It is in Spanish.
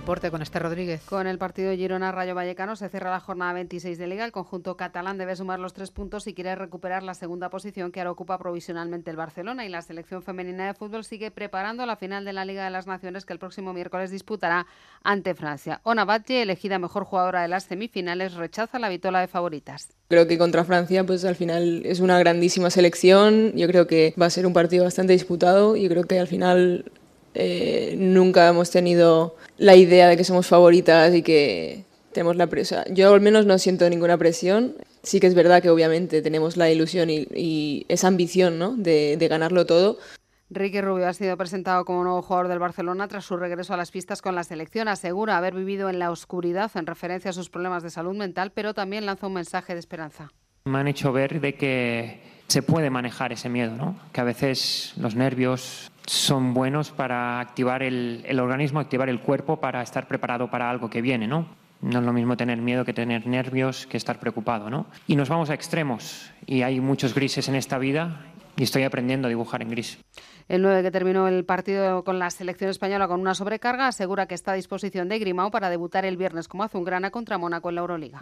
Deporte con Esther Rodríguez. Con el partido Girona-Rayo Vallecano se cierra la jornada 26 de Liga. El conjunto catalán debe sumar los tres puntos si quiere recuperar la segunda posición que ahora ocupa provisionalmente el Barcelona. Y la selección femenina de fútbol sigue preparando la final de la Liga de las Naciones que el próximo miércoles disputará ante Francia. Ona Batlle, elegida mejor jugadora de las semifinales, rechaza la vitola de favoritas. Creo que contra Francia, pues al final es una grandísima selección. Yo creo que va a ser un partido bastante disputado. y creo que al final eh, nunca hemos tenido la idea de que somos favoritas y que tenemos la presión. Yo al menos no siento ninguna presión. Sí que es verdad que obviamente tenemos la ilusión y, esa ambición ¿no? de, de ganarlo todo, Ricky Rubio ha sido presentado como nuevo jugador del Barcelona tras su regreso a las pistas con la selección. Asegura haber vivido en la oscuridad en referencia a sus problemas de salud mental, pero también lanza un mensaje de esperanza. Me han hecho ver de que se puede manejar ese miedo, ¿no? que a veces los nervios son buenos para activar el, organismo, activar el cuerpo para estar preparado para algo que viene. ¿no? no es lo mismo tener miedo que tener nervios, que estar preocupado. ¿no? Y nos vamos a extremos y hay muchos grises en esta vida y estoy aprendiendo a dibujar en gris. El 9 que terminó el partido con la selección española con una sobrecarga asegura que está a disposición de Grimao para debutar el viernes como azulgrana contra Mónaco en la Euroliga.